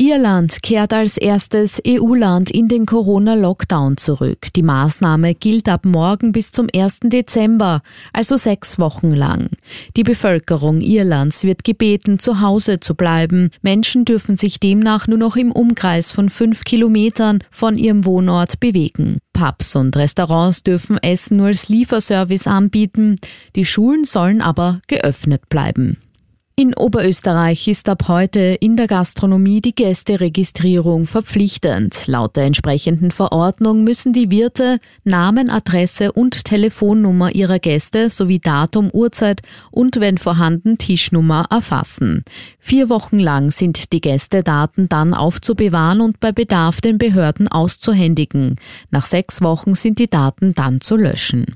Irland kehrt als erstes EU-Land in den Corona-Lockdown zurück. Die Maßnahme gilt ab morgen bis zum 1. Dezember, also sechs Wochen lang. Die Bevölkerung Irlands wird gebeten, zu Hause zu bleiben. Menschen dürfen sich demnach nur noch im Umkreis von fünf Kilometern von ihrem Wohnort bewegen. Pubs und Restaurants dürfen Essen nur als Lieferservice anbieten. Die Schulen sollen aber geöffnet bleiben. In Oberösterreich ist ab heute in der Gastronomie die Gästeregistrierung verpflichtend. Laut der entsprechenden Verordnung müssen die Wirte Namen, Adresse und Telefonnummer ihrer Gäste sowie Datum, Uhrzeit und wenn vorhanden Tischnummer erfassen. Vier Wochen lang sind die Gästedaten dann aufzubewahren und bei Bedarf den Behörden auszuhändigen. Nach sechs Wochen sind die Daten dann zu löschen.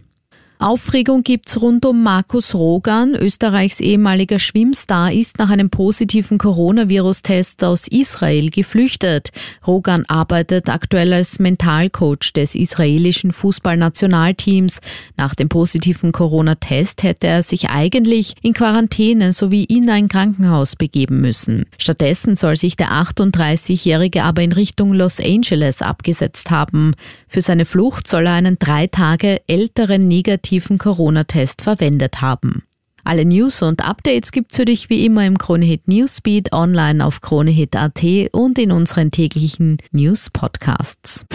Aufregung gibt's rund um Markus Rogan. Österreichs ehemaliger Schwimmstar ist nach einem positiven Coronavirus-Test aus Israel geflüchtet. Rogan arbeitet aktuell als Mentalcoach des israelischen Fußballnationalteams. Nach dem positiven Corona-Test hätte er sich eigentlich in Quarantäne sowie in ein Krankenhaus begeben müssen. Stattdessen soll sich der 38-Jährige aber in Richtung Los Angeles abgesetzt haben. Für seine Flucht soll er einen drei Tage älteren negativen negativen Corona-Test verwendet haben. Alle News und Updates gibt's für dich wie immer im Kronehit Newsbeat online auf kronehit.at und in unseren täglichen News Podcasts.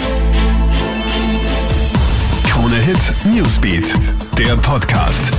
Kronehit Newsbeat, der Podcast.